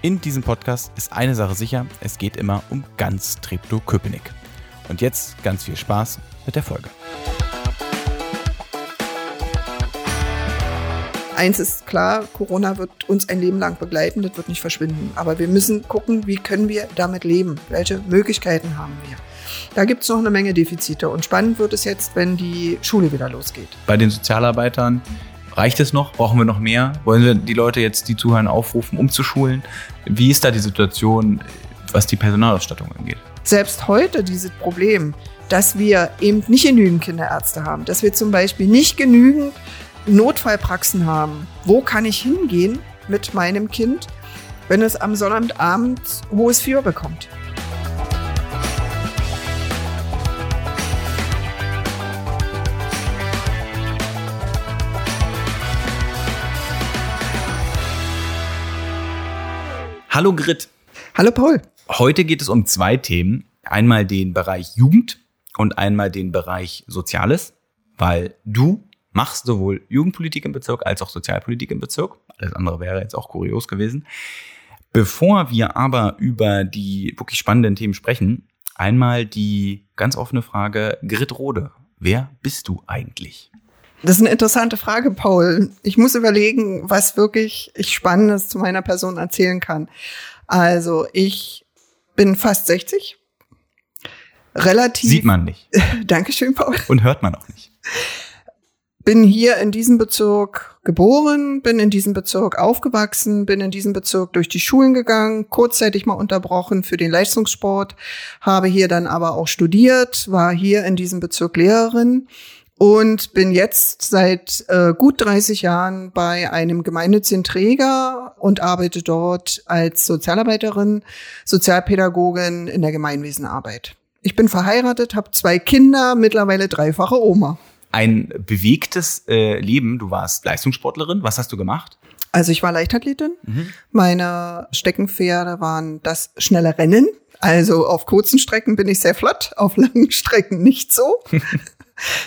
In diesem Podcast ist eine Sache sicher, es geht immer um ganz Treptow-Köpenick. Und jetzt ganz viel Spaß mit der Folge. Eins ist klar, Corona wird uns ein Leben lang begleiten, das wird nicht verschwinden. Aber wir müssen gucken, wie können wir damit leben? Welche Möglichkeiten haben wir? Da gibt es noch eine Menge Defizite. Und spannend wird es jetzt, wenn die Schule wieder losgeht. Bei den Sozialarbeitern reicht es noch? Brauchen wir noch mehr? Wollen wir die Leute jetzt, die zuhören, aufrufen, umzuschulen? Wie ist da die Situation, was die Personalausstattung angeht? Selbst heute dieses Problem, dass wir eben nicht genügend Kinderärzte haben, dass wir zum Beispiel nicht genügend Notfallpraxen haben. Wo kann ich hingehen mit meinem Kind, wenn es am Sonnabendabend hohes Fieber bekommt? Hallo Grit. Hallo Paul. Heute geht es um zwei Themen. Einmal den Bereich Jugend und einmal den Bereich Soziales, weil du machst sowohl Jugendpolitik im Bezirk als auch Sozialpolitik im Bezirk. Alles andere wäre jetzt auch kurios gewesen. Bevor wir aber über die wirklich spannenden Themen sprechen, einmal die ganz offene Frage, Grit Rode, wer bist du eigentlich? Das ist eine interessante Frage, Paul. Ich muss überlegen, was wirklich ich Spannendes zu meiner Person erzählen kann. Also ich bin fast 60. Relativ. Sieht man nicht. Dankeschön, Paul. Und hört man auch nicht. Bin hier in diesem Bezirk geboren, bin in diesem Bezirk aufgewachsen, bin in diesem Bezirk durch die Schulen gegangen, kurzzeitig mal unterbrochen für den Leistungssport, habe hier dann aber auch studiert, war hier in diesem Bezirk Lehrerin und bin jetzt seit äh, gut 30 Jahren bei einem gemeinnützigen Träger und arbeite dort als Sozialarbeiterin, Sozialpädagogin in der Gemeinwesenarbeit. Ich bin verheiratet, habe zwei Kinder, mittlerweile dreifache Oma. Ein bewegtes äh, Leben. Du warst Leistungssportlerin. Was hast du gemacht? Also ich war Leichtathletin. Mhm. Meine Steckenpferde waren das schnelle Rennen. Also auf kurzen Strecken bin ich sehr flott, auf langen Strecken nicht so.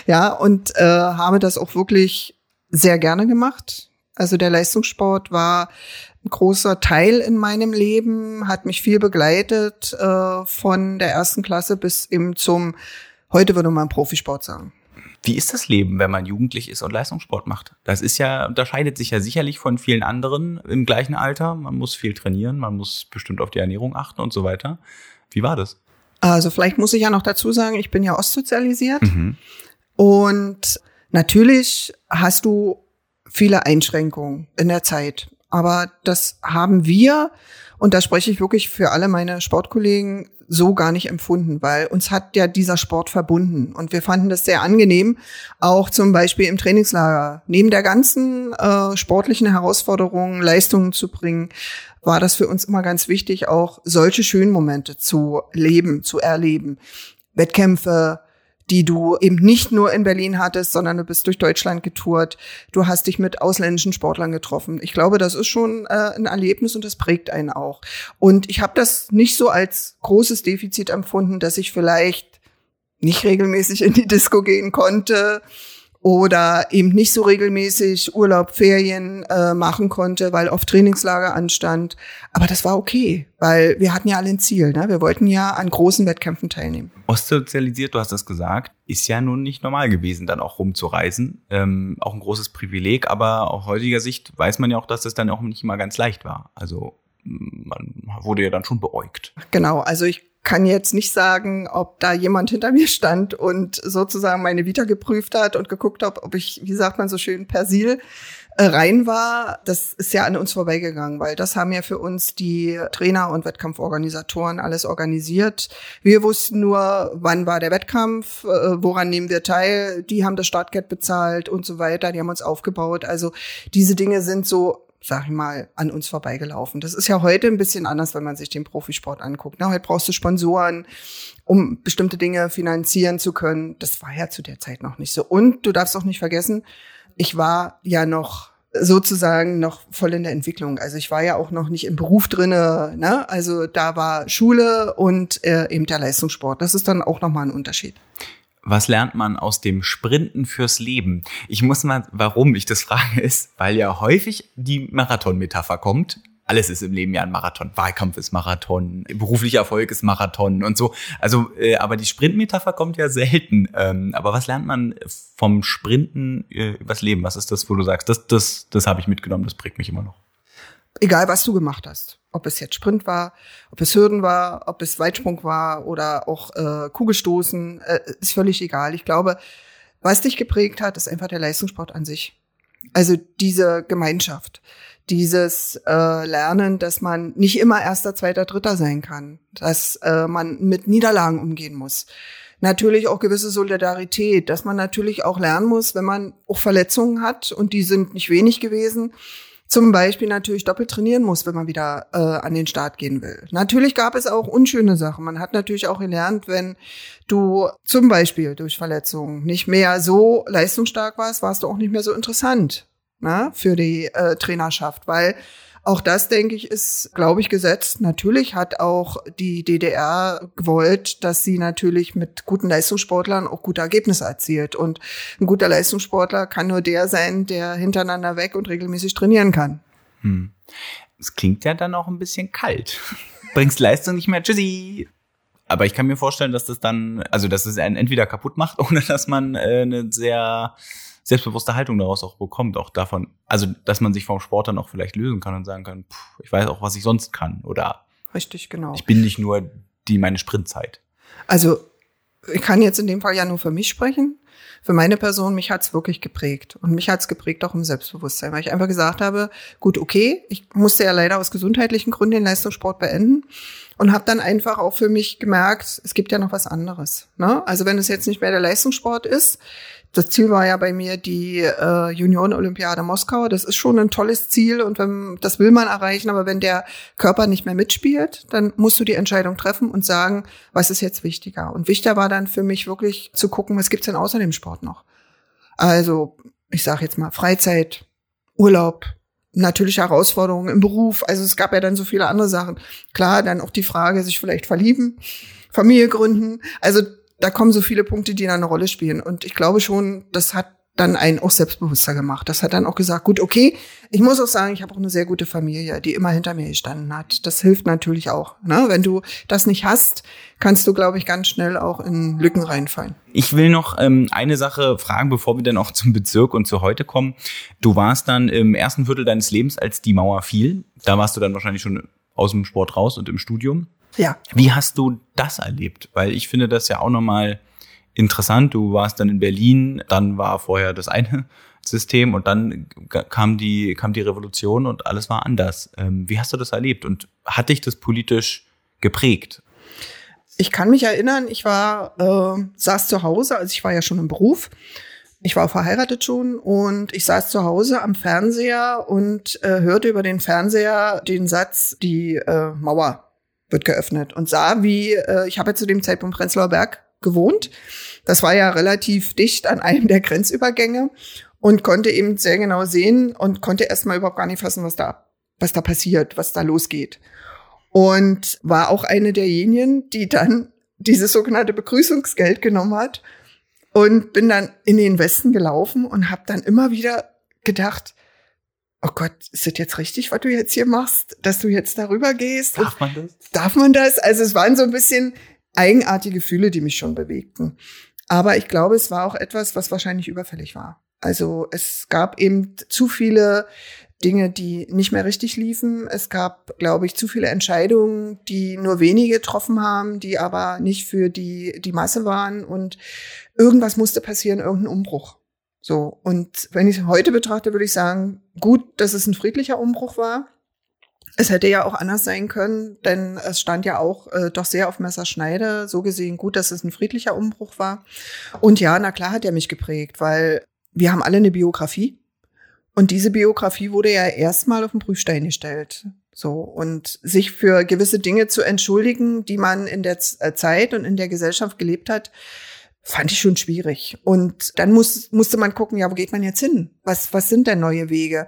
ja, und äh, habe das auch wirklich sehr gerne gemacht. Also der Leistungssport war ein großer Teil in meinem Leben, hat mich viel begleitet, äh, von der ersten Klasse bis eben zum, heute würde man Profisport sagen. Wie ist das Leben, wenn man jugendlich ist und Leistungssport macht? Das ist ja, unterscheidet sich ja sicherlich von vielen anderen im gleichen Alter. Man muss viel trainieren, man muss bestimmt auf die Ernährung achten und so weiter. Wie war das? Also vielleicht muss ich ja noch dazu sagen, ich bin ja ostsozialisiert. Mhm. Und natürlich hast du viele Einschränkungen in der Zeit. Aber das haben wir, und da spreche ich wirklich für alle meine Sportkollegen, so gar nicht empfunden, weil uns hat ja dieser Sport verbunden und wir fanden das sehr angenehm, auch zum Beispiel im Trainingslager. Neben der ganzen äh, sportlichen Herausforderungen, Leistungen zu bringen, war das für uns immer ganz wichtig, auch solche schönen Momente zu leben, zu erleben. Wettkämpfe, die du eben nicht nur in Berlin hattest, sondern du bist durch Deutschland getourt. Du hast dich mit ausländischen Sportlern getroffen. Ich glaube, das ist schon äh, ein Erlebnis und das prägt einen auch. Und ich habe das nicht so als großes Defizit empfunden, dass ich vielleicht nicht regelmäßig in die Disco gehen konnte oder eben nicht so regelmäßig Urlaub, Ferien äh, machen konnte, weil oft Trainingslager anstand. Aber das war okay, weil wir hatten ja alle ein Ziel. Ne? Wir wollten ja an großen Wettkämpfen teilnehmen. Ostsozialisiert, du hast das gesagt, ist ja nun nicht normal gewesen, dann auch rumzureisen. Ähm, auch ein großes Privileg, aber aus heutiger Sicht weiß man ja auch, dass das dann auch nicht immer ganz leicht war. Also man wurde ja dann schon beäugt. Genau, also ich kann jetzt nicht sagen, ob da jemand hinter mir stand und sozusagen meine Vita geprüft hat und geguckt hat, ob ich, wie sagt man so schön, Persil äh, rein war. Das ist ja an uns vorbeigegangen, weil das haben ja für uns die Trainer und Wettkampforganisatoren alles organisiert. Wir wussten nur, wann war der Wettkampf, äh, woran nehmen wir teil. Die haben das Startgeld bezahlt und so weiter. Die haben uns aufgebaut. Also diese Dinge sind so sag ich mal, an uns vorbeigelaufen. Das ist ja heute ein bisschen anders, wenn man sich den Profisport anguckt. Na, heute brauchst du Sponsoren, um bestimmte Dinge finanzieren zu können. Das war ja zu der Zeit noch nicht so. Und du darfst auch nicht vergessen, ich war ja noch sozusagen noch voll in der Entwicklung. Also ich war ja auch noch nicht im Beruf drinne. Ne? Also da war Schule und äh, eben der Leistungssport. Das ist dann auch nochmal ein Unterschied. Was lernt man aus dem Sprinten fürs Leben? Ich muss mal, warum ich das frage, ist, weil ja häufig die Marathon-Metapher kommt alles ist im Leben ja ein Marathon. Wahlkampf ist Marathon, beruflicher Erfolg ist Marathon und so. Also, äh, aber die Sprintmetapher kommt ja selten. Ähm, aber was lernt man vom Sprinten äh, übers Leben? Was ist das, wo du sagst, das, das, das habe ich mitgenommen, das prägt mich immer noch? Egal, was du gemacht hast. Ob es jetzt Sprint war, ob es Hürden war, ob es Weitsprung war oder auch äh, Kugelstoßen, äh, ist völlig egal. Ich glaube, was dich geprägt hat, ist einfach der Leistungssport an sich. Also diese Gemeinschaft dieses äh, Lernen, dass man nicht immer erster, zweiter, dritter sein kann, dass äh, man mit Niederlagen umgehen muss. Natürlich auch gewisse Solidarität, dass man natürlich auch lernen muss, wenn man auch Verletzungen hat und die sind nicht wenig gewesen, zum Beispiel natürlich doppelt trainieren muss, wenn man wieder äh, an den Start gehen will. Natürlich gab es auch unschöne Sachen. Man hat natürlich auch gelernt, wenn du zum Beispiel durch Verletzungen nicht mehr so leistungsstark warst, warst du auch nicht mehr so interessant ne, für die äh, Trainerschaft, weil auch das, denke ich, ist, glaube ich, gesetzt. Natürlich hat auch die DDR gewollt, dass sie natürlich mit guten Leistungssportlern auch gute Ergebnisse erzielt. Und ein guter Leistungssportler kann nur der sein, der hintereinander weg und regelmäßig trainieren kann. Hm. Es klingt ja dann auch ein bisschen kalt. Bringst Leistung nicht mehr, tschüssi. Aber ich kann mir vorstellen, dass das dann, also dass es einen entweder kaputt macht oder dass man äh, eine sehr selbstbewusste Haltung daraus auch bekommt, auch davon, also dass man sich vom Sport dann auch vielleicht lösen kann und sagen kann, pff, ich weiß auch, was ich sonst kann oder richtig genau. Ich bin nicht nur die meine Sprintzeit. Also ich kann jetzt in dem Fall ja nur für mich sprechen. Für meine Person, mich hat's wirklich geprägt. Und mich hat's geprägt auch im Selbstbewusstsein, weil ich einfach gesagt habe, gut, okay, ich musste ja leider aus gesundheitlichen Gründen den Leistungssport beenden und habe dann einfach auch für mich gemerkt, es gibt ja noch was anderes. Ne? Also wenn es jetzt nicht mehr der Leistungssport ist, das Ziel war ja bei mir die äh, Junioren-Olympiade Moskau. Das ist schon ein tolles Ziel und wenn, das will man erreichen. Aber wenn der Körper nicht mehr mitspielt, dann musst du die Entscheidung treffen und sagen, was ist jetzt wichtiger. Und wichtiger war dann für mich wirklich zu gucken, was gibt's denn außer dem Sport noch. Also ich sage jetzt mal Freizeit, Urlaub, natürliche Herausforderungen im Beruf. Also es gab ja dann so viele andere Sachen. Klar, dann auch die Frage, sich vielleicht verlieben, Familie gründen. Also da kommen so viele Punkte, die da eine Rolle spielen. Und ich glaube schon, das hat dann einen auch selbstbewusster gemacht. Das hat dann auch gesagt, gut, okay, ich muss auch sagen, ich habe auch eine sehr gute Familie, die immer hinter mir gestanden hat. Das hilft natürlich auch. Ne? Wenn du das nicht hast, kannst du, glaube ich, ganz schnell auch in Lücken reinfallen. Ich will noch ähm, eine Sache fragen, bevor wir dann auch zum Bezirk und zu heute kommen. Du warst dann im ersten Viertel deines Lebens, als die Mauer fiel. Da warst du dann wahrscheinlich schon aus dem Sport raus und im Studium. Ja. Wie hast du das erlebt? Weil ich finde das ja auch nochmal interessant. Du warst dann in Berlin, dann war vorher das eine System und dann kam die, kam die Revolution und alles war anders. Ähm, wie hast du das erlebt und hat dich das politisch geprägt? Ich kann mich erinnern, ich war, äh, saß zu Hause, also ich war ja schon im Beruf. Ich war verheiratet schon und ich saß zu Hause am Fernseher und äh, hörte über den Fernseher den Satz, die äh, Mauer wird geöffnet und sah, wie, äh, ich habe ja zu dem Zeitpunkt Prenzlauer Berg gewohnt. Das war ja relativ dicht an einem der Grenzübergänge und konnte eben sehr genau sehen und konnte erstmal überhaupt gar nicht fassen, was da, was da passiert, was da losgeht. Und war auch eine derjenigen, die dann dieses sogenannte Begrüßungsgeld genommen hat und bin dann in den Westen gelaufen und habe dann immer wieder gedacht, oh Gott, ist das jetzt richtig, was du jetzt hier machst, dass du jetzt darüber gehst? Darf man das? Darf man das? Also es waren so ein bisschen eigenartige Gefühle, die mich schon bewegten. Aber ich glaube, es war auch etwas, was wahrscheinlich überfällig war. Also es gab eben zu viele Dinge, die nicht mehr richtig liefen. Es gab, glaube ich, zu viele Entscheidungen, die nur wenige getroffen haben, die aber nicht für die, die Masse waren. Und irgendwas musste passieren, irgendein Umbruch. So, und wenn ich heute betrachte, würde ich sagen, gut, dass es ein friedlicher Umbruch war. Es hätte ja auch anders sein können, denn es stand ja auch äh, doch sehr auf Messerschneide. So gesehen gut, dass es ein friedlicher Umbruch war. Und ja, na klar hat er mich geprägt, weil wir haben alle eine Biografie. Und diese Biografie wurde ja erstmal auf den Prüfstein gestellt. So. Und sich für gewisse Dinge zu entschuldigen, die man in der äh, Zeit und in der Gesellschaft gelebt hat, fand ich schon schwierig. Und dann muss, musste man gucken, ja, wo geht man jetzt hin? Was, was sind denn neue Wege?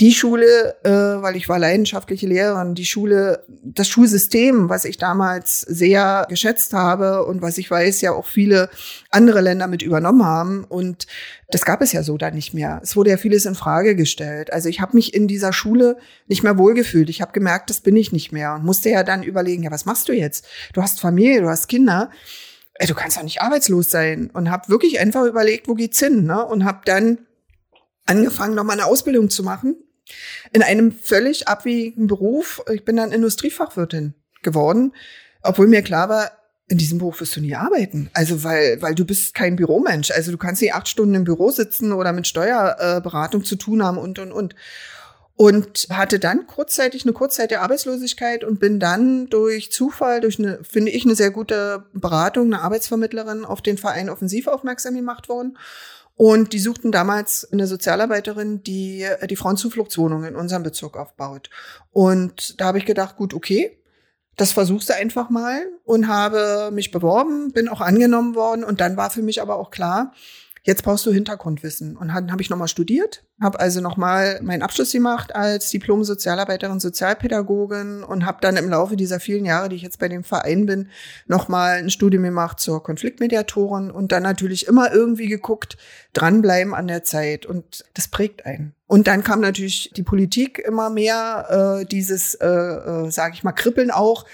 Die Schule, äh, weil ich war leidenschaftliche Lehrerin, die Schule, das Schulsystem, was ich damals sehr geschätzt habe und was ich weiß, ja auch viele andere Länder mit übernommen haben. Und das gab es ja so da nicht mehr. Es wurde ja vieles in Frage gestellt. Also ich habe mich in dieser Schule nicht mehr wohlgefühlt. Ich habe gemerkt, das bin ich nicht mehr und musste ja dann überlegen, ja, was machst du jetzt? Du hast Familie, du hast Kinder ey, du kannst doch nicht arbeitslos sein. Und habe wirklich einfach überlegt, wo geht's hin? Ne? Und habe dann angefangen, nochmal eine Ausbildung zu machen in einem völlig abwegigen Beruf. Ich bin dann Industriefachwirtin geworden, obwohl mir klar war, in diesem Beruf wirst du nie arbeiten. Also weil, weil du bist kein Büromensch. Also du kannst nicht acht Stunden im Büro sitzen oder mit Steuerberatung zu tun haben und, und, und und hatte dann kurzzeitig eine kurzzeitige Arbeitslosigkeit und bin dann durch Zufall, durch eine, finde ich, eine sehr gute Beratung, eine Arbeitsvermittlerin auf den Verein Offensiv aufmerksam gemacht worden. Und die suchten damals eine Sozialarbeiterin, die die Frauenzufluchtswohnung in unserem Bezirk aufbaut. Und da habe ich gedacht, gut, okay, das versuchst du einfach mal und habe mich beworben, bin auch angenommen worden. Und dann war für mich aber auch klar, Jetzt brauchst du Hintergrundwissen. Und dann habe ich nochmal studiert, habe also nochmal meinen Abschluss gemacht als Diplom-Sozialarbeiterin, Sozialpädagogin und habe dann im Laufe dieser vielen Jahre, die ich jetzt bei dem Verein bin, nochmal ein Studium gemacht zur Konfliktmediatorin und dann natürlich immer irgendwie geguckt, dranbleiben an der Zeit. Und das prägt einen. Und dann kam natürlich die Politik immer mehr, äh, dieses, äh, äh, sage ich mal, Kribbeln auch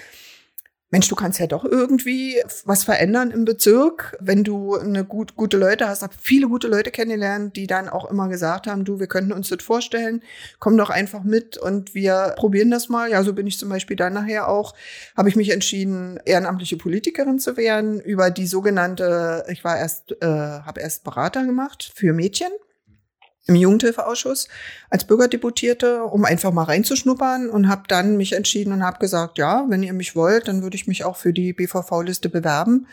Mensch, du kannst ja doch irgendwie was verändern im Bezirk, wenn du eine gut, gute Leute hast. Hab viele gute Leute kennengelernt, die dann auch immer gesagt haben, du, wir könnten uns das vorstellen, komm doch einfach mit und wir probieren das mal. Ja, so bin ich zum Beispiel dann nachher auch, habe ich mich entschieden, ehrenamtliche Politikerin zu werden über die sogenannte, ich war erst, äh, habe erst Berater gemacht für Mädchen im Jugendhilfeausschuss als Bürgerdeputierte, um einfach mal reinzuschnuppern und habe dann mich entschieden und habe gesagt, ja, wenn ihr mich wollt, dann würde ich mich auch für die BVV-Liste bewerben.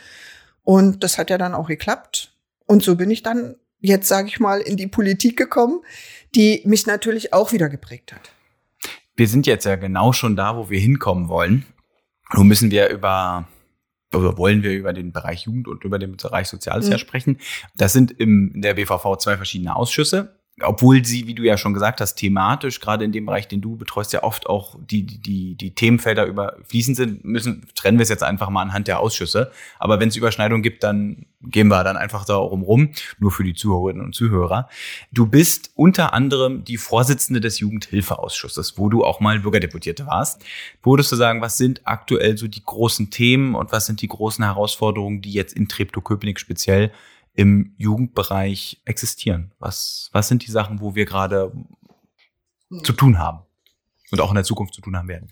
Und das hat ja dann auch geklappt. Und so bin ich dann jetzt, sage ich mal, in die Politik gekommen, die mich natürlich auch wieder geprägt hat. Wir sind jetzt ja genau schon da, wo wir hinkommen wollen. Nun müssen wir über oder wollen wir über den Bereich Jugend und über den Bereich Soziales mhm. ja sprechen. Das sind im der BVV zwei verschiedene Ausschüsse obwohl sie, wie du ja schon gesagt hast, thematisch, gerade in dem Bereich, den du betreust, ja oft auch die, die, die Themenfelder überfließend sind, müssen, trennen wir es jetzt einfach mal anhand der Ausschüsse. Aber wenn es Überschneidungen gibt, dann gehen wir dann einfach darum rum, nur für die Zuhörerinnen und Zuhörer. Du bist unter anderem die Vorsitzende des Jugendhilfeausschusses, wo du auch mal Bürgerdeputierte warst. Würdest du sagen, was sind aktuell so die großen Themen und was sind die großen Herausforderungen, die jetzt in Treptow-Köpenick speziell im Jugendbereich existieren? Was, was sind die Sachen, wo wir gerade zu tun haben und auch in der Zukunft zu tun haben werden?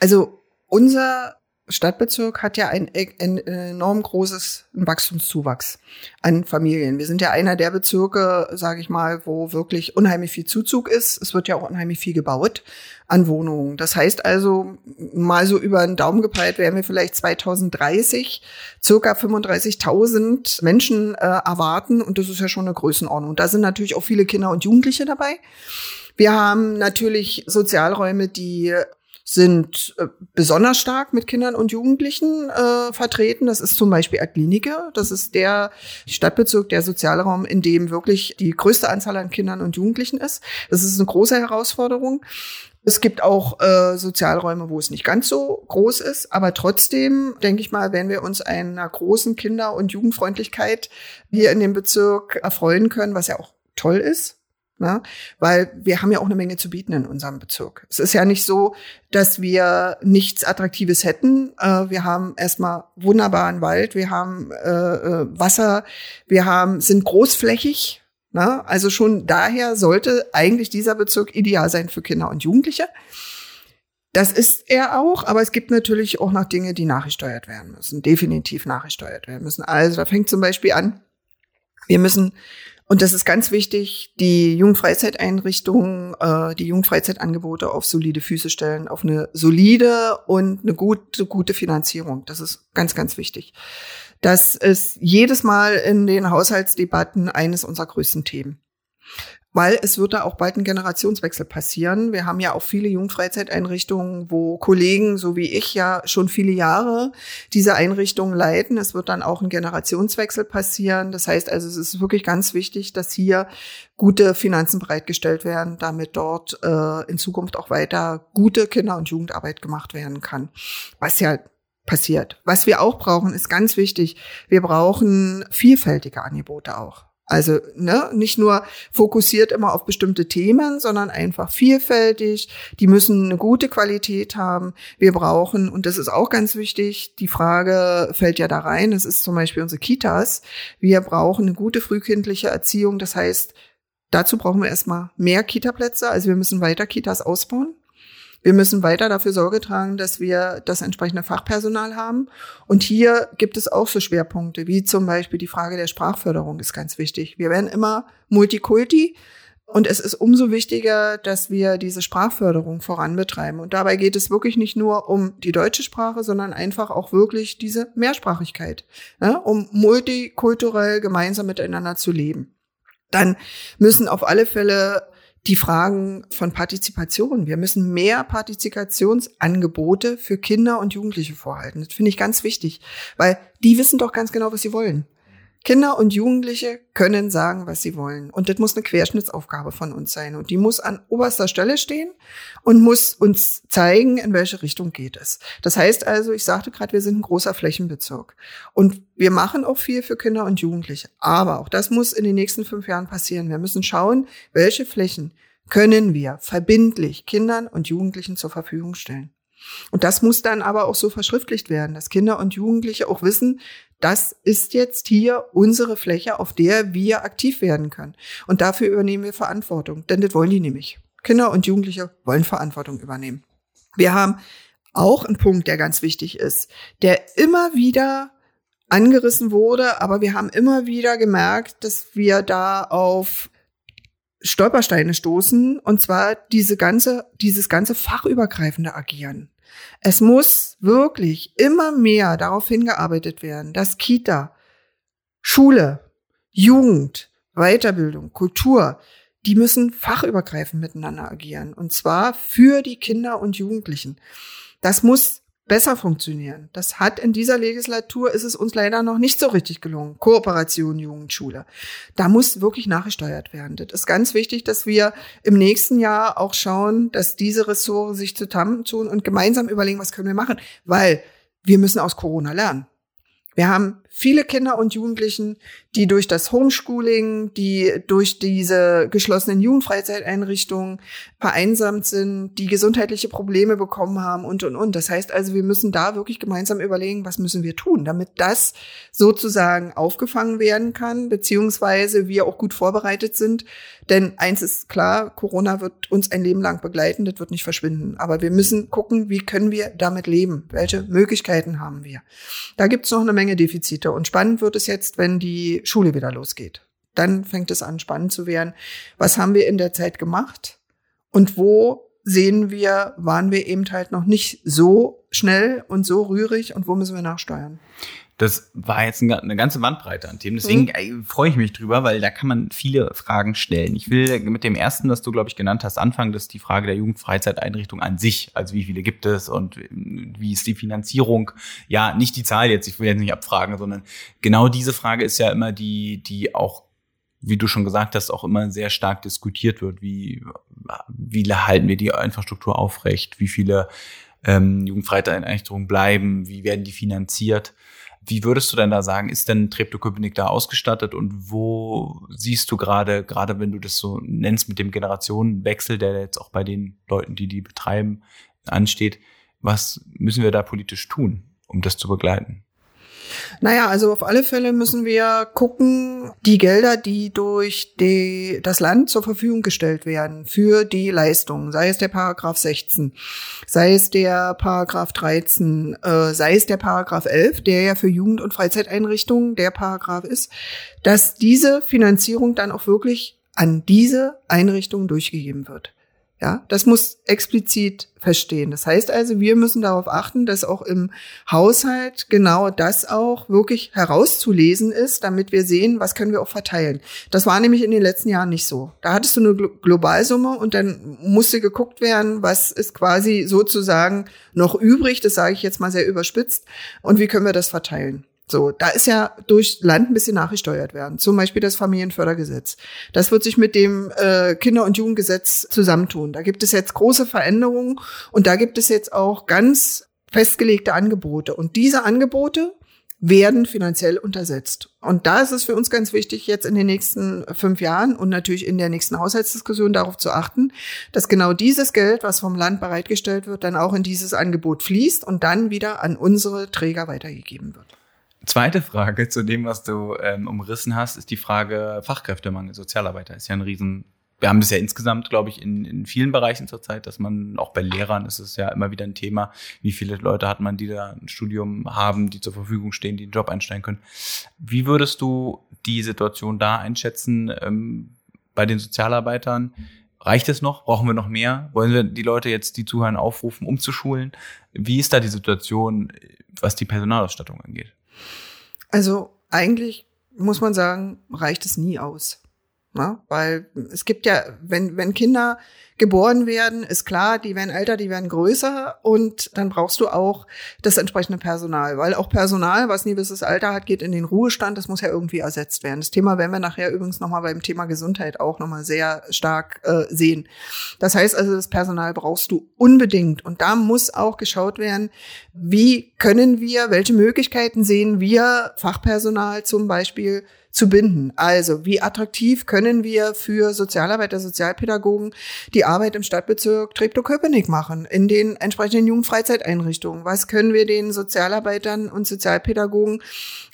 Also unser Stadtbezirk hat ja ein, ein enorm großes Wachstumszuwachs an Familien. Wir sind ja einer der Bezirke, sage ich mal, wo wirklich unheimlich viel Zuzug ist. Es wird ja auch unheimlich viel gebaut an Wohnungen. Das heißt also, mal so über den Daumen gepeilt werden wir vielleicht 2030 circa 35.000 Menschen äh, erwarten und das ist ja schon eine Größenordnung. Da sind natürlich auch viele Kinder und Jugendliche dabei. Wir haben natürlich Sozialräume, die sind äh, besonders stark mit Kindern und Jugendlichen äh, vertreten. Das ist zum Beispiel Adlinike. Das ist der Stadtbezirk, der Sozialraum, in dem wirklich die größte Anzahl an Kindern und Jugendlichen ist. Das ist eine große Herausforderung. Es gibt auch äh, Sozialräume, wo es nicht ganz so groß ist, aber trotzdem, denke ich mal, wenn wir uns einer großen Kinder- und Jugendfreundlichkeit hier in dem Bezirk erfreuen können, was ja auch toll ist, Ne? Weil wir haben ja auch eine Menge zu bieten in unserem Bezirk. Es ist ja nicht so, dass wir nichts Attraktives hätten. Äh, wir haben erstmal wunderbaren Wald, wir haben äh, äh, Wasser, wir haben, sind großflächig. Ne? Also schon daher sollte eigentlich dieser Bezirk ideal sein für Kinder und Jugendliche. Das ist er auch, aber es gibt natürlich auch noch Dinge, die nachgesteuert werden müssen, definitiv nachgesteuert werden müssen. Also da fängt zum Beispiel an, wir müssen und das ist ganz wichtig, die Jugendfreizeiteinrichtungen, äh, die Jugendfreizeitangebote auf solide Füße stellen, auf eine solide und eine gute, gute Finanzierung. Das ist ganz, ganz wichtig. Das ist jedes Mal in den Haushaltsdebatten eines unserer größten Themen. Weil es wird da auch bald ein Generationswechsel passieren. Wir haben ja auch viele Jugendfreizeiteinrichtungen, wo Kollegen, so wie ich ja schon viele Jahre diese Einrichtungen leiten. Es wird dann auch ein Generationswechsel passieren. Das heißt also, es ist wirklich ganz wichtig, dass hier gute Finanzen bereitgestellt werden, damit dort äh, in Zukunft auch weiter gute Kinder- und Jugendarbeit gemacht werden kann. Was ja passiert. Was wir auch brauchen, ist ganz wichtig. Wir brauchen vielfältige Angebote auch. Also ne, nicht nur fokussiert immer auf bestimmte Themen, sondern einfach vielfältig. Die müssen eine gute Qualität haben. Wir brauchen, und das ist auch ganz wichtig, die Frage fällt ja da rein, das ist zum Beispiel unsere Kitas. Wir brauchen eine gute frühkindliche Erziehung. Das heißt, dazu brauchen wir erstmal mehr Kitaplätze. Also wir müssen weiter Kitas ausbauen. Wir müssen weiter dafür Sorge tragen, dass wir das entsprechende Fachpersonal haben. Und hier gibt es auch so Schwerpunkte, wie zum Beispiel die Frage der Sprachförderung ist ganz wichtig. Wir werden immer Multikulti. Und es ist umso wichtiger, dass wir diese Sprachförderung voranbetreiben. Und dabei geht es wirklich nicht nur um die deutsche Sprache, sondern einfach auch wirklich diese Mehrsprachigkeit, ne? um multikulturell gemeinsam miteinander zu leben. Dann müssen auf alle Fälle die Fragen von Partizipation. Wir müssen mehr Partizipationsangebote für Kinder und Jugendliche vorhalten. Das finde ich ganz wichtig, weil die wissen doch ganz genau, was sie wollen. Kinder und Jugendliche können sagen, was sie wollen. Und das muss eine Querschnittsaufgabe von uns sein. Und die muss an oberster Stelle stehen und muss uns zeigen, in welche Richtung geht es. Das heißt also, ich sagte gerade, wir sind ein großer Flächenbezirk. Und wir machen auch viel für Kinder und Jugendliche. Aber auch das muss in den nächsten fünf Jahren passieren. Wir müssen schauen, welche Flächen können wir verbindlich Kindern und Jugendlichen zur Verfügung stellen. Und das muss dann aber auch so verschriftlicht werden, dass Kinder und Jugendliche auch wissen, das ist jetzt hier unsere Fläche, auf der wir aktiv werden können. Und dafür übernehmen wir Verantwortung, denn das wollen die nämlich. Kinder und Jugendliche wollen Verantwortung übernehmen. Wir haben auch einen Punkt, der ganz wichtig ist, der immer wieder angerissen wurde, aber wir haben immer wieder gemerkt, dass wir da auf Stolpersteine stoßen, und zwar diese ganze, dieses ganze fachübergreifende Agieren. Es muss wirklich immer mehr darauf hingearbeitet werden, dass Kita, Schule, Jugend, Weiterbildung, Kultur, die müssen fachübergreifend miteinander agieren. Und zwar für die Kinder und Jugendlichen. Das muss besser funktionieren. Das hat in dieser Legislatur ist es uns leider noch nicht so richtig gelungen. Kooperation Jugendschule. Da muss wirklich nachgesteuert werden. Das ist ganz wichtig, dass wir im nächsten Jahr auch schauen, dass diese Ressorts sich zusammentun und gemeinsam überlegen, was können wir machen, weil wir müssen aus Corona lernen. Wir haben viele Kinder und Jugendlichen, die durch das Homeschooling, die durch diese geschlossenen Jugendfreizeiteinrichtungen vereinsamt sind, die gesundheitliche Probleme bekommen haben und, und, und. Das heißt also, wir müssen da wirklich gemeinsam überlegen, was müssen wir tun, damit das sozusagen aufgefangen werden kann, beziehungsweise wir auch gut vorbereitet sind. Denn eins ist klar, Corona wird uns ein Leben lang begleiten, das wird nicht verschwinden. Aber wir müssen gucken, wie können wir damit leben? Welche Möglichkeiten haben wir? Da gibt es noch eine Menge Defizite. Und spannend wird es jetzt, wenn die Schule wieder losgeht. Dann fängt es an, spannend zu werden. Was haben wir in der Zeit gemacht? Und wo sehen wir, waren wir eben halt noch nicht so schnell und so rührig und wo müssen wir nachsteuern? Das war jetzt eine ganze Bandbreite an Themen. Deswegen mhm. freue ich mich drüber, weil da kann man viele Fragen stellen. Ich will mit dem ersten, was du, glaube ich, genannt hast, anfangen. Das ist die Frage der Jugendfreizeiteinrichtung an sich. Also wie viele gibt es und wie ist die Finanzierung? Ja, nicht die Zahl jetzt. Ich will jetzt nicht abfragen, sondern genau diese Frage ist ja immer die, die auch wie du schon gesagt hast, auch immer sehr stark diskutiert wird. Wie, wie halten wir die Infrastruktur aufrecht? Wie viele ähm, Jugendfreizeiteinrichtungen bleiben? Wie werden die finanziert? Wie würdest du denn da sagen, ist denn Treptow-Köpenick da ausgestattet und wo siehst du gerade, gerade wenn du das so nennst mit dem Generationenwechsel, der jetzt auch bei den Leuten, die die betreiben, ansteht, was müssen wir da politisch tun, um das zu begleiten? Naja, also auf alle Fälle müssen wir gucken, die Gelder, die durch die, das Land zur Verfügung gestellt werden für die Leistungen, sei es der Paragraph 16, sei es der Paragraph 13, äh, sei es der Paragraph 11, der ja für Jugend- und Freizeiteinrichtungen der Paragraph ist, dass diese Finanzierung dann auch wirklich an diese Einrichtungen durchgegeben wird. Ja, das muss explizit verstehen. Das heißt also, wir müssen darauf achten, dass auch im Haushalt genau das auch wirklich herauszulesen ist, damit wir sehen, was können wir auch verteilen. Das war nämlich in den letzten Jahren nicht so. Da hattest du eine Globalsumme und dann musste geguckt werden, was ist quasi sozusagen noch übrig, das sage ich jetzt mal sehr überspitzt, und wie können wir das verteilen. So, da ist ja durch Land ein bisschen nachgesteuert werden. Zum Beispiel das Familienfördergesetz. Das wird sich mit dem äh, Kinder- und Jugendgesetz zusammentun. Da gibt es jetzt große Veränderungen und da gibt es jetzt auch ganz festgelegte Angebote. Und diese Angebote werden finanziell untersetzt. Und da ist es für uns ganz wichtig, jetzt in den nächsten fünf Jahren und natürlich in der nächsten Haushaltsdiskussion darauf zu achten, dass genau dieses Geld, was vom Land bereitgestellt wird, dann auch in dieses Angebot fließt und dann wieder an unsere Träger weitergegeben wird. Zweite Frage zu dem, was du ähm, umrissen hast, ist die Frage Fachkräftemangel, Sozialarbeiter. Ist ja ein Riesen. Wir haben das ja insgesamt, glaube ich, in, in vielen Bereichen zurzeit, dass man auch bei Lehrern ist es ja immer wieder ein Thema, wie viele Leute hat man, die da ein Studium haben, die zur Verfügung stehen, die einen Job einstellen können. Wie würdest du die Situation da einschätzen ähm, bei den Sozialarbeitern? Reicht es noch? Brauchen wir noch mehr? Wollen wir die Leute jetzt, die zuhören, aufrufen, umzuschulen? Wie ist da die Situation, was die Personalausstattung angeht? Also eigentlich muss man sagen, reicht es nie aus. Ne? Weil es gibt ja, wenn, wenn Kinder geboren werden, ist klar, die werden älter, die werden größer und dann brauchst du auch das entsprechende Personal, weil auch Personal, was nie gewisses Alter hat, geht in den Ruhestand, das muss ja irgendwie ersetzt werden. Das Thema werden wir nachher übrigens nochmal beim Thema Gesundheit auch nochmal sehr stark äh, sehen. Das heißt also, das Personal brauchst du unbedingt und da muss auch geschaut werden, wie können wir, welche Möglichkeiten sehen wir Fachpersonal zum Beispiel zu binden. Also, wie attraktiv können wir für Sozialarbeiter, Sozialpädagogen die Arbeit im Stadtbezirk Treptow-Köpenick machen, in den entsprechenden Jugendfreizeiteinrichtungen? Was können wir den Sozialarbeitern und Sozialpädagogen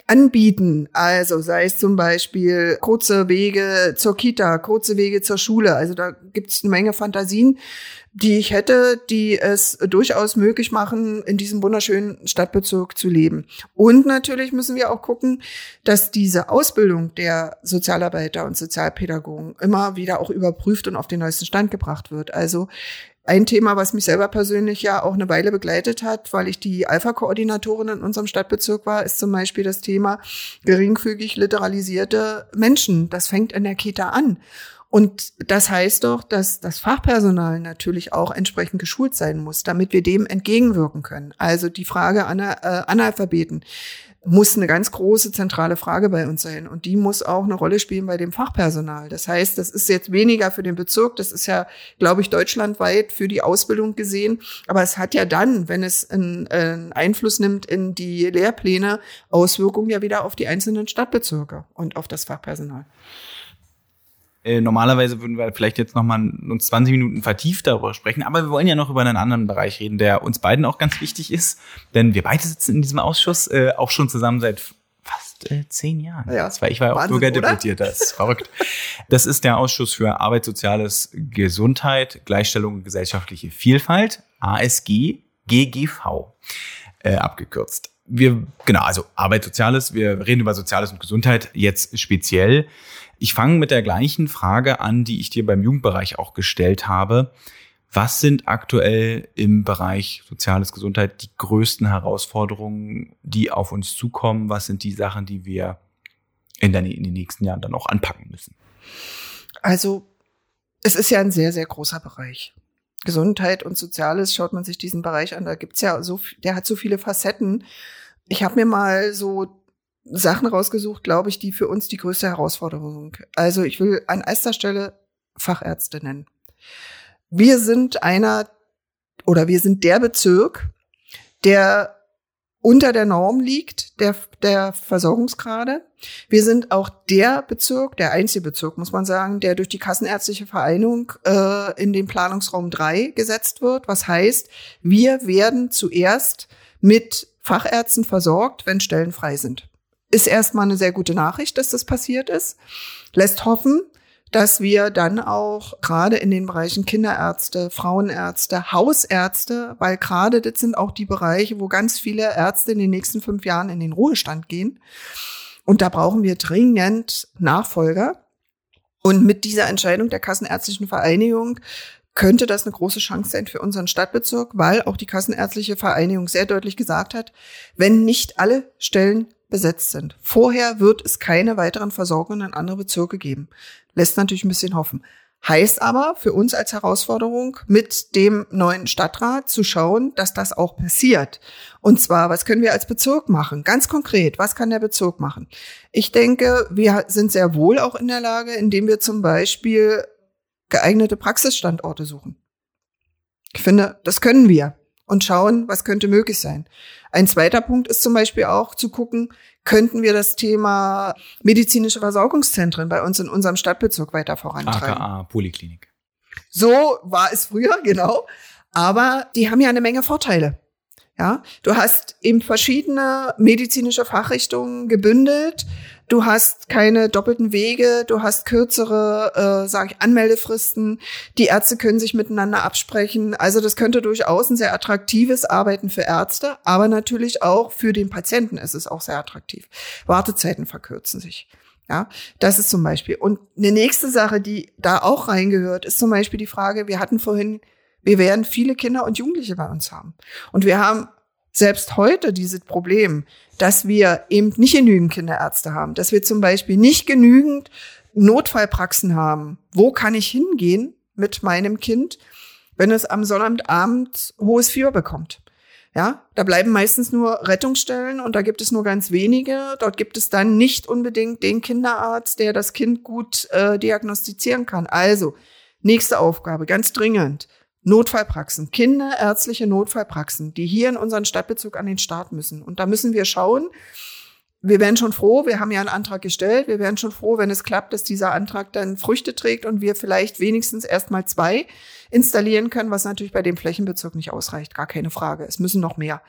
anbieten. Also sei es zum Beispiel kurze Wege zur Kita, kurze Wege zur Schule. Also da gibt es eine Menge Fantasien, die ich hätte, die es durchaus möglich machen, in diesem wunderschönen Stadtbezirk zu leben. Und natürlich müssen wir auch gucken, dass diese Ausbildung der Sozialarbeiter und Sozialpädagogen immer wieder auch überprüft und auf den neuesten Stand gebracht wird. Also ein Thema, was mich selber persönlich ja auch eine Weile begleitet hat, weil ich die Alpha-Koordinatorin in unserem Stadtbezirk war, ist zum Beispiel das Thema geringfügig literalisierte Menschen. Das fängt in der Kita an. Und das heißt doch, dass das Fachpersonal natürlich auch entsprechend geschult sein muss, damit wir dem entgegenwirken können. Also die Frage an äh, Analphabeten muss eine ganz große zentrale Frage bei uns sein. Und die muss auch eine Rolle spielen bei dem Fachpersonal. Das heißt, das ist jetzt weniger für den Bezirk, das ist ja, glaube ich, deutschlandweit für die Ausbildung gesehen. Aber es hat ja dann, wenn es einen Einfluss nimmt in die Lehrpläne, Auswirkungen ja wieder auf die einzelnen Stadtbezirke und auf das Fachpersonal. Äh, normalerweise würden wir vielleicht jetzt noch mal uns 20 Minuten vertieft darüber sprechen, aber wir wollen ja noch über einen anderen Bereich reden, der uns beiden auch ganz wichtig ist, denn wir beide sitzen in diesem Ausschuss äh, auch schon zusammen seit fast äh, zehn Jahren. Ja, das war, ich war ja auch Bürgerdeputierter, das ist verrückt. Das ist der Ausschuss für Arbeit, Soziales, Gesundheit, Gleichstellung und gesellschaftliche Vielfalt, ASG, GGV, äh, abgekürzt wir, genau, also Arbeit, Soziales, wir reden über Soziales und Gesundheit jetzt speziell. Ich fange mit der gleichen Frage an, die ich dir beim Jugendbereich auch gestellt habe. Was sind aktuell im Bereich Soziales Gesundheit die größten Herausforderungen, die auf uns zukommen? Was sind die Sachen, die wir in, den, nächsten Jahren dann auch anpacken müssen? Also, es ist ja ein sehr, sehr großer Bereich. Gesundheit und Soziales, schaut man sich diesen Bereich an, da gibt's ja so, der hat so viele Facetten. Ich habe mir mal so Sachen rausgesucht, glaube ich, die für uns die größte Herausforderung. Also ich will an erster Stelle Fachärzte nennen. Wir sind einer oder wir sind der Bezirk, der unter der Norm liegt, der, der Versorgungsgrade. Wir sind auch der Bezirk, der einzige Bezirk, muss man sagen, der durch die Kassenärztliche Vereinigung äh, in den Planungsraum 3 gesetzt wird. Was heißt, wir werden zuerst mit Fachärzten versorgt, wenn Stellen frei sind ist erstmal eine sehr gute Nachricht, dass das passiert ist. Lässt hoffen, dass wir dann auch gerade in den Bereichen Kinderärzte, Frauenärzte, Hausärzte, weil gerade das sind auch die Bereiche, wo ganz viele Ärzte in den nächsten fünf Jahren in den Ruhestand gehen. Und da brauchen wir dringend Nachfolger. Und mit dieser Entscheidung der Kassenärztlichen Vereinigung könnte das eine große Chance sein für unseren Stadtbezirk, weil auch die Kassenärztliche Vereinigung sehr deutlich gesagt hat, wenn nicht alle Stellen besetzt sind. Vorher wird es keine weiteren Versorgungen in andere Bezirke geben. Lässt natürlich ein bisschen hoffen. Heißt aber für uns als Herausforderung, mit dem neuen Stadtrat zu schauen, dass das auch passiert. Und zwar, was können wir als Bezirk machen? Ganz konkret, was kann der Bezirk machen? Ich denke, wir sind sehr wohl auch in der Lage, indem wir zum Beispiel geeignete Praxisstandorte suchen. Ich finde, das können wir und schauen, was könnte möglich sein. Ein zweiter Punkt ist zum Beispiel auch zu gucken, könnten wir das Thema medizinische Versorgungszentren bei uns in unserem Stadtbezirk weiter vorantreiben. AKA Poliklinik. So war es früher, genau. Aber die haben ja eine Menge Vorteile. Ja, du hast eben verschiedene medizinische Fachrichtungen gebündelt. Du hast keine doppelten Wege, du hast kürzere, äh, sage ich, Anmeldefristen. Die Ärzte können sich miteinander absprechen. Also das könnte durchaus ein sehr attraktives Arbeiten für Ärzte, aber natürlich auch für den Patienten ist es auch sehr attraktiv. Wartezeiten verkürzen sich. Ja, das ist zum Beispiel. Und eine nächste Sache, die da auch reingehört, ist zum Beispiel die Frage, wir hatten vorhin, wir werden viele Kinder und Jugendliche bei uns haben. Und wir haben selbst heute dieses Problem, dass wir eben nicht genügend Kinderärzte haben, dass wir zum Beispiel nicht genügend Notfallpraxen haben. Wo kann ich hingehen mit meinem Kind, wenn es am Sonnabendabend hohes Fieber bekommt? Ja, da bleiben meistens nur Rettungsstellen und da gibt es nur ganz wenige. Dort gibt es dann nicht unbedingt den Kinderarzt, der das Kind gut äh, diagnostizieren kann. Also, nächste Aufgabe, ganz dringend. Notfallpraxen, kinderärztliche Notfallpraxen, die hier in unseren Stadtbezug an den Start müssen. Und da müssen wir schauen, wir wären schon froh, wir haben ja einen Antrag gestellt, wir wären schon froh, wenn es klappt, dass dieser Antrag dann Früchte trägt und wir vielleicht wenigstens erstmal zwei installieren können, was natürlich bei dem Flächenbezirk nicht ausreicht, gar keine Frage. Es müssen noch mehr.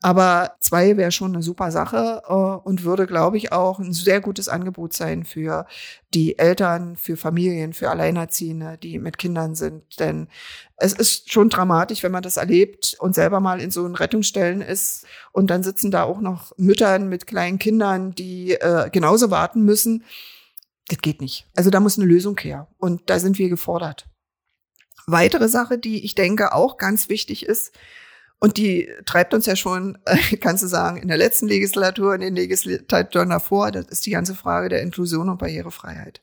Aber zwei wäre schon eine super Sache äh, und würde, glaube ich, auch ein sehr gutes Angebot sein für die Eltern, für Familien, für Alleinerziehende, die mit Kindern sind. Denn es ist schon dramatisch, wenn man das erlebt und selber mal in so einen Rettungsstellen ist und dann sitzen da auch noch Müttern mit kleinen Kindern, die äh, genauso warten müssen. Das geht nicht. Also da muss eine Lösung her. Und da sind wir gefordert. Weitere Sache, die ich denke auch ganz wichtig ist, und die treibt uns ja schon, kannst du sagen, in der letzten Legislatur, in den Legislaturen davor, das ist die ganze Frage der Inklusion und Barrierefreiheit.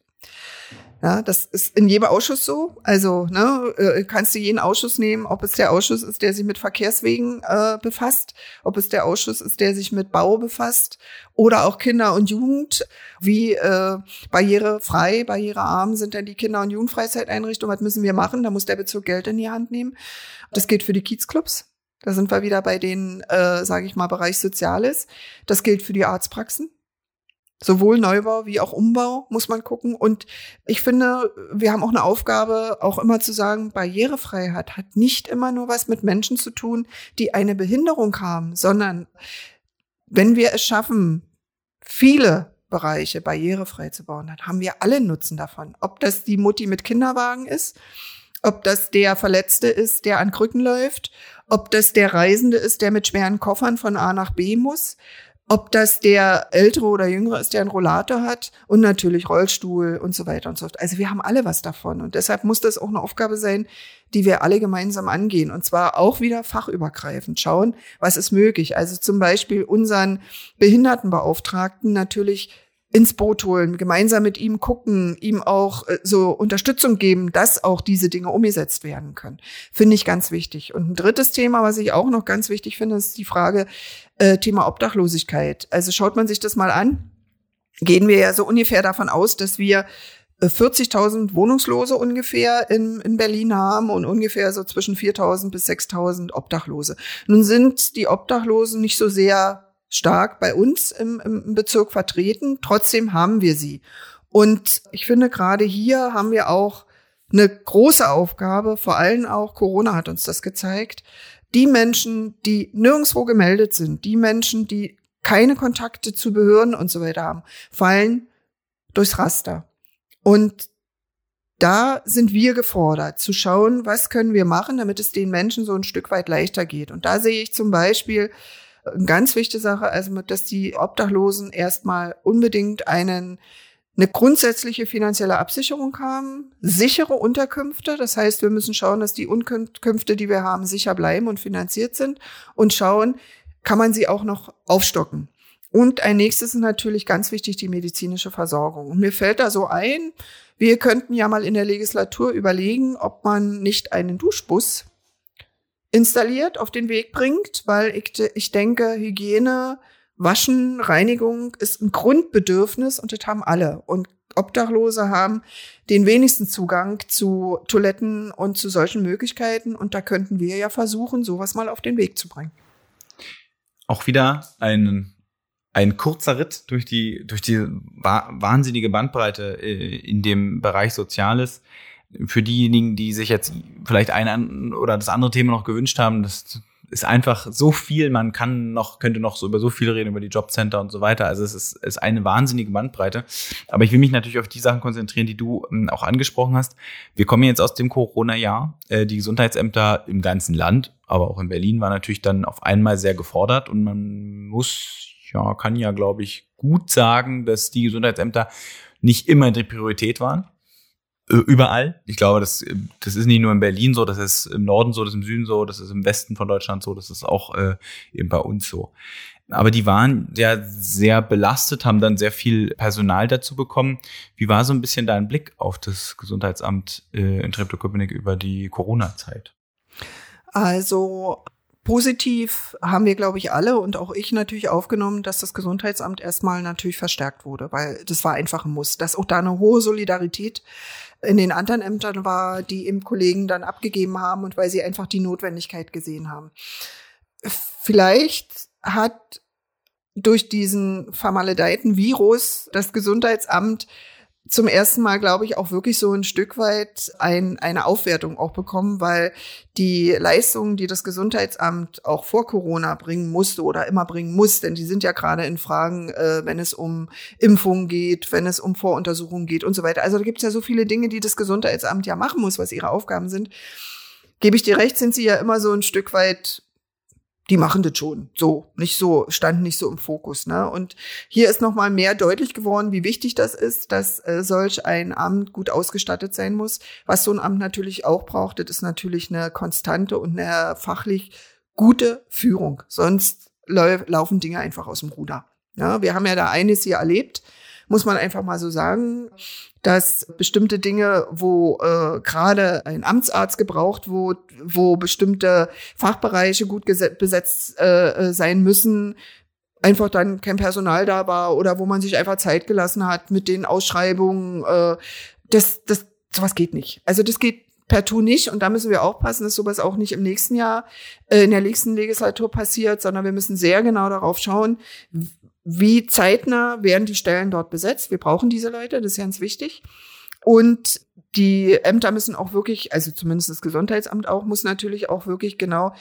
Ja, das ist in jedem Ausschuss so. Also ne, äh, kannst du jeden Ausschuss nehmen, ob es der Ausschuss ist, der sich mit Verkehrswegen äh, befasst, ob es der Ausschuss ist, der sich mit Bau befasst oder auch Kinder und Jugend. Wie äh, barrierefrei, barrierearm sind denn die Kinder- und Jugendfreizeiteinrichtungen? Was müssen wir machen? Da muss der Bezirk Geld in die Hand nehmen. Das gilt für die Kiezclubs. Da sind wir wieder bei den, äh, sage ich mal, Bereich Soziales. Das gilt für die Arztpraxen. Sowohl Neubau wie auch Umbau muss man gucken. Und ich finde, wir haben auch eine Aufgabe, auch immer zu sagen, Barrierefreiheit hat nicht immer nur was mit Menschen zu tun, die eine Behinderung haben, sondern wenn wir es schaffen, viele Bereiche barrierefrei zu bauen, dann haben wir alle Nutzen davon. Ob das die Mutti mit Kinderwagen ist, ob das der Verletzte ist, der an Krücken läuft, ob das der Reisende ist, der mit schweren Koffern von A nach B muss, ob das der ältere oder jüngere ist, der einen Rollator hat und natürlich Rollstuhl und so weiter und so fort. Also wir haben alle was davon und deshalb muss das auch eine Aufgabe sein, die wir alle gemeinsam angehen und zwar auch wieder fachübergreifend schauen, was ist möglich. Also zum Beispiel unseren Behindertenbeauftragten natürlich ins Boot holen, gemeinsam mit ihm gucken, ihm auch äh, so Unterstützung geben, dass auch diese Dinge umgesetzt werden können. Finde ich ganz wichtig. Und ein drittes Thema, was ich auch noch ganz wichtig finde, ist die Frage äh, Thema Obdachlosigkeit. Also schaut man sich das mal an, gehen wir ja so ungefähr davon aus, dass wir 40.000 äh, Wohnungslose ungefähr in, in Berlin haben und ungefähr so zwischen 4.000 bis 6.000 Obdachlose. Nun sind die Obdachlosen nicht so sehr stark bei uns im, im Bezirk vertreten. Trotzdem haben wir sie. Und ich finde, gerade hier haben wir auch eine große Aufgabe, vor allem auch Corona hat uns das gezeigt. Die Menschen, die nirgendwo gemeldet sind, die Menschen, die keine Kontakte zu Behörden und so weiter haben, fallen durchs Raster. Und da sind wir gefordert, zu schauen, was können wir machen, damit es den Menschen so ein Stück weit leichter geht. Und da sehe ich zum Beispiel eine ganz wichtige Sache, also dass die Obdachlosen erstmal unbedingt einen eine grundsätzliche finanzielle Absicherung haben, sichere Unterkünfte. Das heißt, wir müssen schauen, dass die Unterkünfte, die wir haben, sicher bleiben und finanziert sind und schauen, kann man sie auch noch aufstocken. Und ein nächstes ist natürlich ganz wichtig die medizinische Versorgung. Und mir fällt da so ein, wir könnten ja mal in der Legislatur überlegen, ob man nicht einen Duschbus installiert, auf den Weg bringt, weil ich, ich denke, Hygiene, Waschen, Reinigung ist ein Grundbedürfnis und das haben alle. Und Obdachlose haben den wenigsten Zugang zu Toiletten und zu solchen Möglichkeiten. Und da könnten wir ja versuchen, sowas mal auf den Weg zu bringen. Auch wieder ein, ein kurzer Ritt durch die, durch die wahnsinnige Bandbreite äh, in dem Bereich Soziales. Für diejenigen, die sich jetzt vielleicht ein oder das andere Thema noch gewünscht haben, das ist einfach so viel, man kann noch, könnte noch so über so viel reden, über die Jobcenter und so weiter. Also es ist, ist eine wahnsinnige Bandbreite. Aber ich will mich natürlich auf die Sachen konzentrieren, die du ähm, auch angesprochen hast. Wir kommen jetzt aus dem Corona-Jahr. Äh, die Gesundheitsämter im ganzen Land, aber auch in Berlin, waren natürlich dann auf einmal sehr gefordert und man muss, ja, kann ja, glaube ich, gut sagen, dass die Gesundheitsämter nicht immer die Priorität waren überall. Ich glaube, das, das ist nicht nur in Berlin so, das ist im Norden so, das ist im Süden so, das ist im Westen von Deutschland so, das ist auch äh, eben bei uns so. Aber die waren ja sehr belastet, haben dann sehr viel Personal dazu bekommen. Wie war so ein bisschen dein Blick auf das Gesundheitsamt äh, in Treptow-Köpenick über die Corona-Zeit? Also Positiv haben wir, glaube ich, alle und auch ich natürlich aufgenommen, dass das Gesundheitsamt erstmal natürlich verstärkt wurde, weil das war einfach ein Muss. Dass auch da eine hohe Solidarität in den anderen Ämtern war, die im Kollegen dann abgegeben haben und weil sie einfach die Notwendigkeit gesehen haben. Vielleicht hat durch diesen vermaledeiten Virus das Gesundheitsamt zum ersten Mal, glaube ich, auch wirklich so ein Stück weit ein, eine Aufwertung auch bekommen, weil die Leistungen, die das Gesundheitsamt auch vor Corona bringen musste oder immer bringen muss, denn die sind ja gerade in Fragen, äh, wenn es um Impfungen geht, wenn es um Voruntersuchungen geht und so weiter. Also da gibt es ja so viele Dinge, die das Gesundheitsamt ja machen muss, was ihre Aufgaben sind. Gebe ich dir recht, sind sie ja immer so ein Stück weit die machen das schon. So, nicht so, standen nicht so im Fokus. Ne? Und hier ist nochmal mehr deutlich geworden, wie wichtig das ist, dass äh, solch ein Amt gut ausgestattet sein muss. Was so ein Amt natürlich auch braucht, das ist natürlich eine konstante und eine fachlich gute Führung. Sonst laufen Dinge einfach aus dem Ruder. Ja, wir haben ja da eines hier erlebt muss man einfach mal so sagen, dass bestimmte Dinge, wo äh, gerade ein Amtsarzt gebraucht, wo, wo bestimmte Fachbereiche gut besetzt äh, äh, sein müssen, einfach dann kein Personal da war oder wo man sich einfach Zeit gelassen hat mit den Ausschreibungen. Äh, das, das, sowas geht nicht. Also das geht per Tu nicht und da müssen wir aufpassen, dass sowas auch nicht im nächsten Jahr, äh, in der nächsten Legislatur passiert, sondern wir müssen sehr genau darauf schauen, wie zeitnah werden die Stellen dort besetzt. Wir brauchen diese Leute, das ist ganz wichtig. Und die Ämter müssen auch wirklich, also zumindest das Gesundheitsamt auch, muss natürlich auch wirklich genau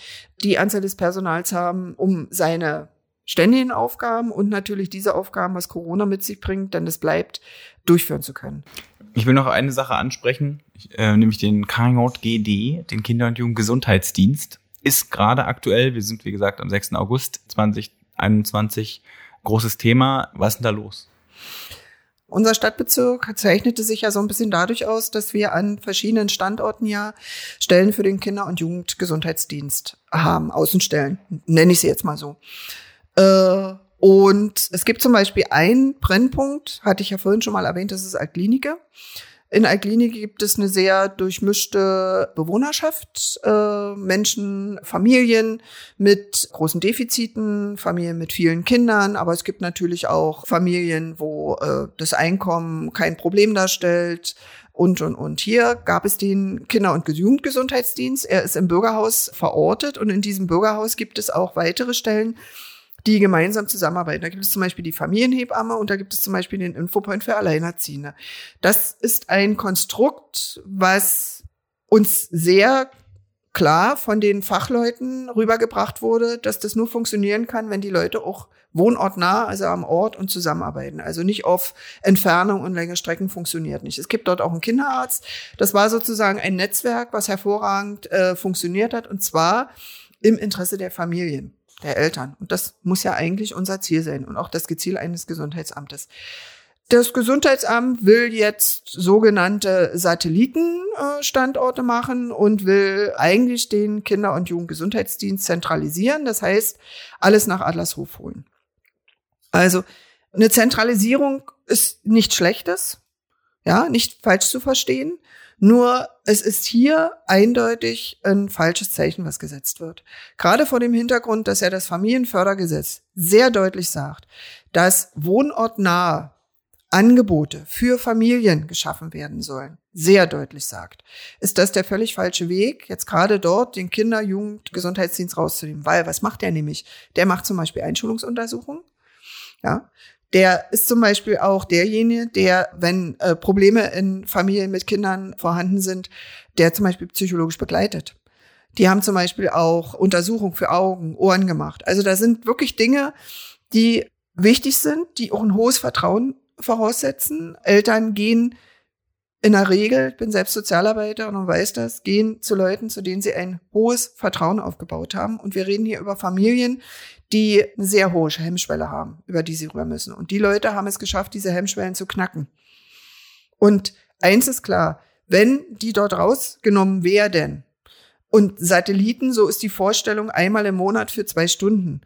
die Anzahl des Personals haben, um seine ständigen Aufgaben und natürlich diese Aufgaben, was Corona mit sich bringt, denn es bleibt, durchführen zu können. Ich will noch eine Sache ansprechen, äh, nämlich den KJGD, den Kinder- und Jugendgesundheitsdienst, ist gerade aktuell, wir sind wie gesagt am 6. August 2021 großes Thema. Was ist denn da los? Unser Stadtbezirk zeichnete sich ja so ein bisschen dadurch aus, dass wir an verschiedenen Standorten ja Stellen für den Kinder- und Jugendgesundheitsdienst haben, Außenstellen, nenne ich sie jetzt mal so. Äh, und es gibt zum Beispiel einen Brennpunkt, hatte ich ja vorhin schon mal erwähnt, das ist Altklinike. In Altklinik gibt es eine sehr durchmischte Bewohnerschaft, äh, Menschen, Familien mit großen Defiziten, Familien mit vielen Kindern, aber es gibt natürlich auch Familien, wo äh, das Einkommen kein Problem darstellt, und, und, und. Hier gab es den Kinder- und Jugendgesundheitsdienst. Er ist im Bürgerhaus verortet und in diesem Bürgerhaus gibt es auch weitere Stellen, die gemeinsam zusammenarbeiten. Da gibt es zum Beispiel die Familienhebamme und da gibt es zum Beispiel den Infopoint für Alleinerziehende. Das ist ein Konstrukt, was uns sehr klar von den Fachleuten rübergebracht wurde, dass das nur funktionieren kann, wenn die Leute auch wohnortnah, also am Ort und zusammenarbeiten. Also nicht auf Entfernung und längere Strecken funktioniert nicht. Es gibt dort auch einen Kinderarzt. Das war sozusagen ein Netzwerk, was hervorragend äh, funktioniert hat und zwar im Interesse der Familien der Eltern. Und das muss ja eigentlich unser Ziel sein und auch das Ziel eines Gesundheitsamtes. Das Gesundheitsamt will jetzt sogenannte Satellitenstandorte machen und will eigentlich den Kinder- und Jugendgesundheitsdienst zentralisieren. Das heißt, alles nach Adlershof holen. Also eine Zentralisierung ist nichts Schlechtes, ja, nicht falsch zu verstehen. Nur es ist hier eindeutig ein falsches Zeichen, was gesetzt wird. Gerade vor dem Hintergrund, dass ja das Familienfördergesetz sehr deutlich sagt, dass wohnortnahe Angebote für Familien geschaffen werden sollen, sehr deutlich sagt, ist das der völlig falsche Weg, jetzt gerade dort den Kinder-, Jugend-, Gesundheitsdienst rauszunehmen. Weil, was macht der nämlich? Der macht zum Beispiel Einschulungsuntersuchungen. Ja, der ist zum Beispiel auch derjenige, der, wenn äh, Probleme in Familien mit Kindern vorhanden sind, der zum Beispiel psychologisch begleitet. Die haben zum Beispiel auch Untersuchungen für Augen, Ohren gemacht. Also da sind wirklich Dinge, die wichtig sind, die auch ein hohes Vertrauen voraussetzen. Eltern gehen in der Regel, ich bin selbst Sozialarbeiter und weiß das, gehen zu Leuten, zu denen sie ein hohes Vertrauen aufgebaut haben. Und wir reden hier über Familien, die eine sehr hohe Hemmschwelle haben, über die sie rüber müssen. Und die Leute haben es geschafft, diese Hemmschwellen zu knacken. Und eins ist klar, wenn die dort rausgenommen werden und Satelliten, so ist die Vorstellung einmal im Monat für zwei Stunden,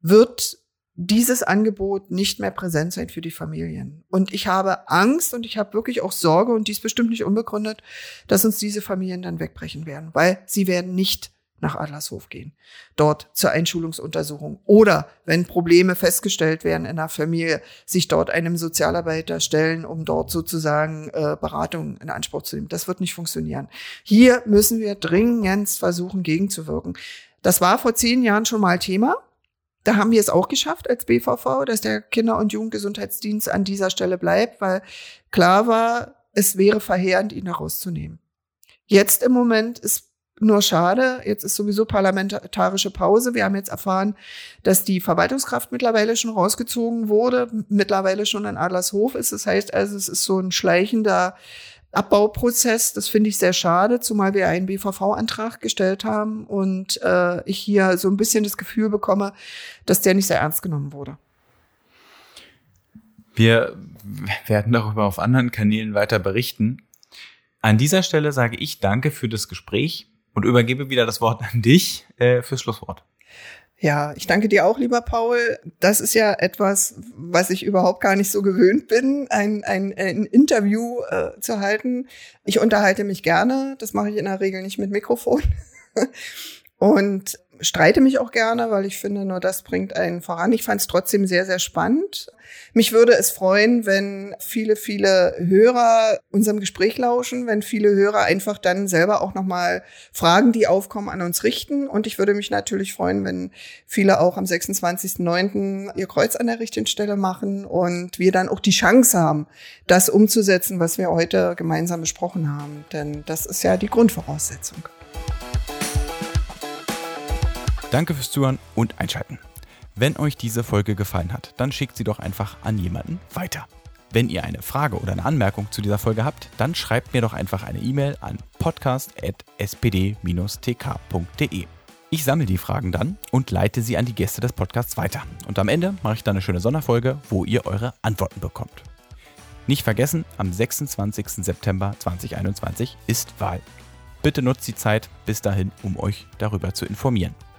wird dieses Angebot nicht mehr präsent sein für die Familien. Und ich habe Angst und ich habe wirklich auch Sorge, und dies bestimmt nicht unbegründet, dass uns diese Familien dann wegbrechen werden, weil sie werden nicht nach Adlershof gehen, dort zur Einschulungsuntersuchung oder wenn Probleme festgestellt werden in der Familie, sich dort einem Sozialarbeiter stellen, um dort sozusagen äh, Beratung in Anspruch zu nehmen. Das wird nicht funktionieren. Hier müssen wir dringend versuchen, gegenzuwirken. Das war vor zehn Jahren schon mal Thema. Da haben wir es auch geschafft als BVV, dass der Kinder- und Jugendgesundheitsdienst an dieser Stelle bleibt, weil klar war, es wäre verheerend, ihn da rauszunehmen. Jetzt im Moment ist nur schade, jetzt ist sowieso parlamentarische Pause. Wir haben jetzt erfahren, dass die Verwaltungskraft mittlerweile schon rausgezogen wurde, mittlerweile schon in Adlershof ist. Das heißt also, es ist so ein schleichender Abbauprozess. Das finde ich sehr schade, zumal wir einen BVV-Antrag gestellt haben und äh, ich hier so ein bisschen das Gefühl bekomme, dass der nicht sehr ernst genommen wurde. Wir werden darüber auf anderen Kanälen weiter berichten. An dieser Stelle sage ich danke für das Gespräch und übergebe wieder das Wort an dich äh, fürs Schlusswort. Ja, ich danke dir auch, lieber Paul. Das ist ja etwas, was ich überhaupt gar nicht so gewöhnt bin, ein, ein, ein Interview äh, zu halten. Ich unterhalte mich gerne. Das mache ich in der Regel nicht mit Mikrofon. Und streite mich auch gerne, weil ich finde, nur das bringt einen voran. Ich fand es trotzdem sehr, sehr spannend. Mich würde es freuen, wenn viele, viele Hörer unserem Gespräch lauschen, wenn viele Hörer einfach dann selber auch nochmal Fragen, die aufkommen, an uns richten. Und ich würde mich natürlich freuen, wenn viele auch am 26.09. ihr Kreuz an der richtigen Stelle machen und wir dann auch die Chance haben, das umzusetzen, was wir heute gemeinsam besprochen haben. Denn das ist ja die Grundvoraussetzung. Danke fürs Zuhören und Einschalten. Wenn euch diese Folge gefallen hat, dann schickt sie doch einfach an jemanden weiter. Wenn ihr eine Frage oder eine Anmerkung zu dieser Folge habt, dann schreibt mir doch einfach eine E-Mail an podcast.spd-tk.de. Ich sammle die Fragen dann und leite sie an die Gäste des Podcasts weiter. Und am Ende mache ich dann eine schöne Sonderfolge, wo ihr eure Antworten bekommt. Nicht vergessen, am 26. September 2021 ist Wahl. Bitte nutzt die Zeit bis dahin, um euch darüber zu informieren.